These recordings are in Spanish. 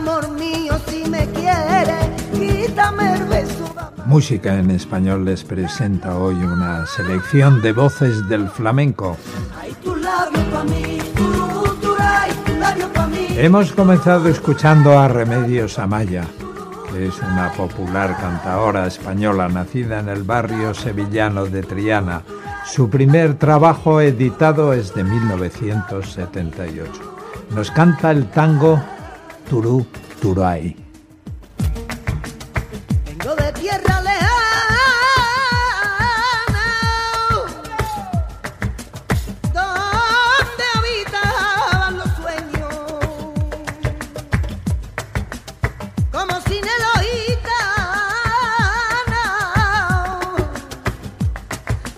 amor mío, si me quiere, Música en español les presenta hoy una selección de voces del flamenco. Hemos comenzado escuchando a Remedios Amaya, que es una popular cantaora española nacida en el barrio sevillano de Triana. Su primer trabajo editado es de 1978. Nos canta el tango Turú Turay. Vengo de tierra lejana, donde habitaban los sueños, como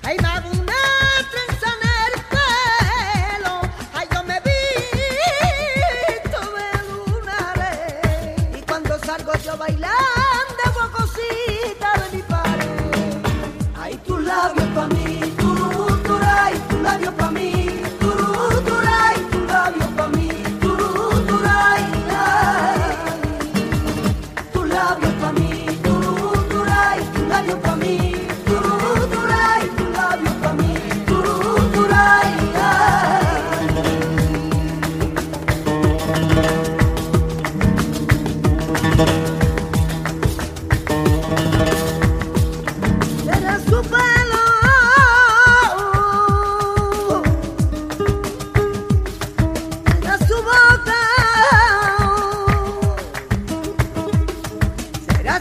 Ay, me hago una trenza en el pelo, ay, yo me tu labio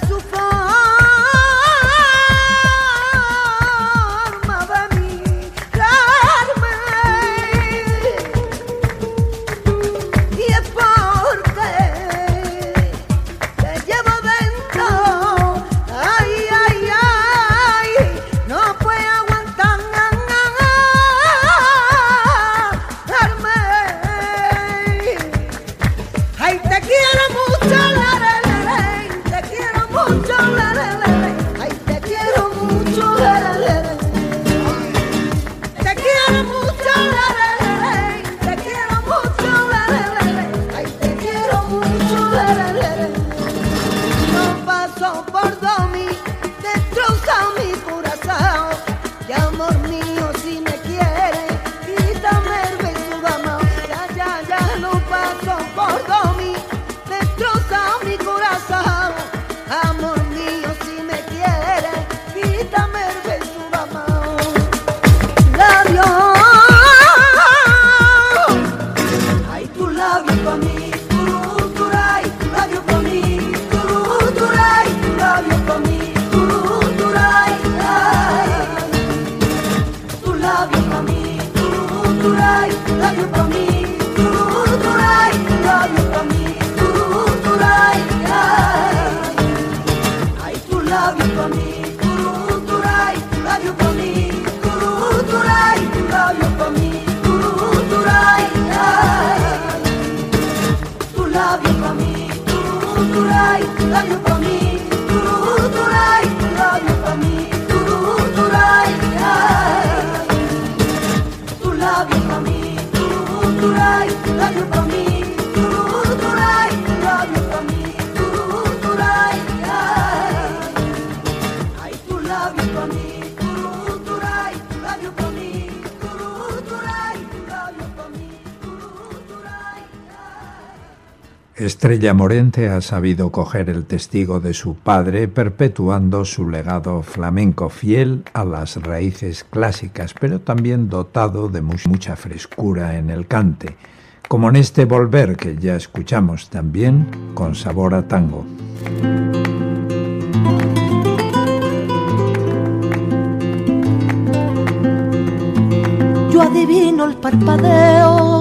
su No paso turay, tu labio pa' mí, turú, turay, tu labio pa' mí, turú, turay, ay. Ay, turú, turay, tu labio pa' Estrella Morente ha sabido coger el testigo de su padre, perpetuando su legado flamenco fiel a las raíces clásicas, pero también dotado de mucha frescura en el cante, como en este Volver que ya escuchamos también con sabor a tango. Yo adivino el parpadeo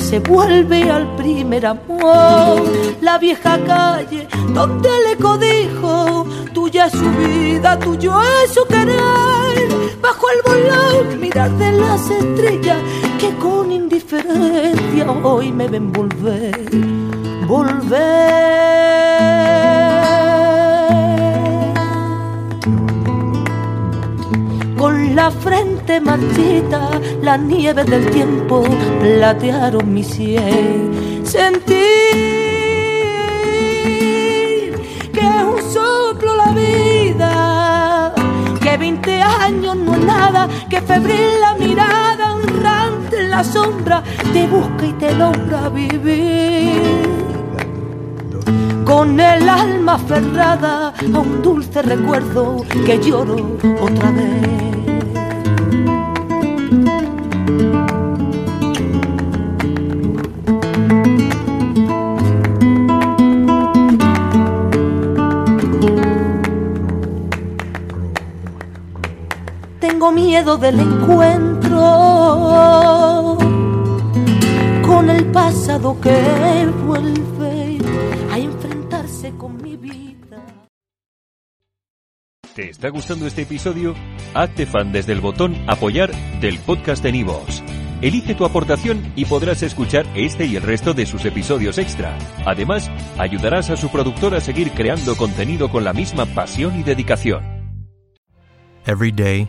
se vuelve al primer amor. La vieja calle donde le codijo, tuya es su vida, tuyo es su querer. Bajo el volón, mirar de las estrellas que con indiferencia hoy me ven volver, volver. La frente marchita, la nieve del tiempo platearon mi sien. Sentí que es un soplo la vida, que 20 años no es nada, que febril la mirada, honrante en la sombra, te busca y te logra vivir. Con el alma aferrada a un dulce recuerdo que lloro otra vez. Tengo miedo del encuentro con el pasado que vuelve a enfrentarse con mi vida. ¿Te está gustando este episodio? Hazte fan desde el botón Apoyar del podcast de Nivos. Elige tu aportación y podrás escuchar este y el resto de sus episodios extra. Además, ayudarás a su productor a seguir creando contenido con la misma pasión y dedicación. Every day,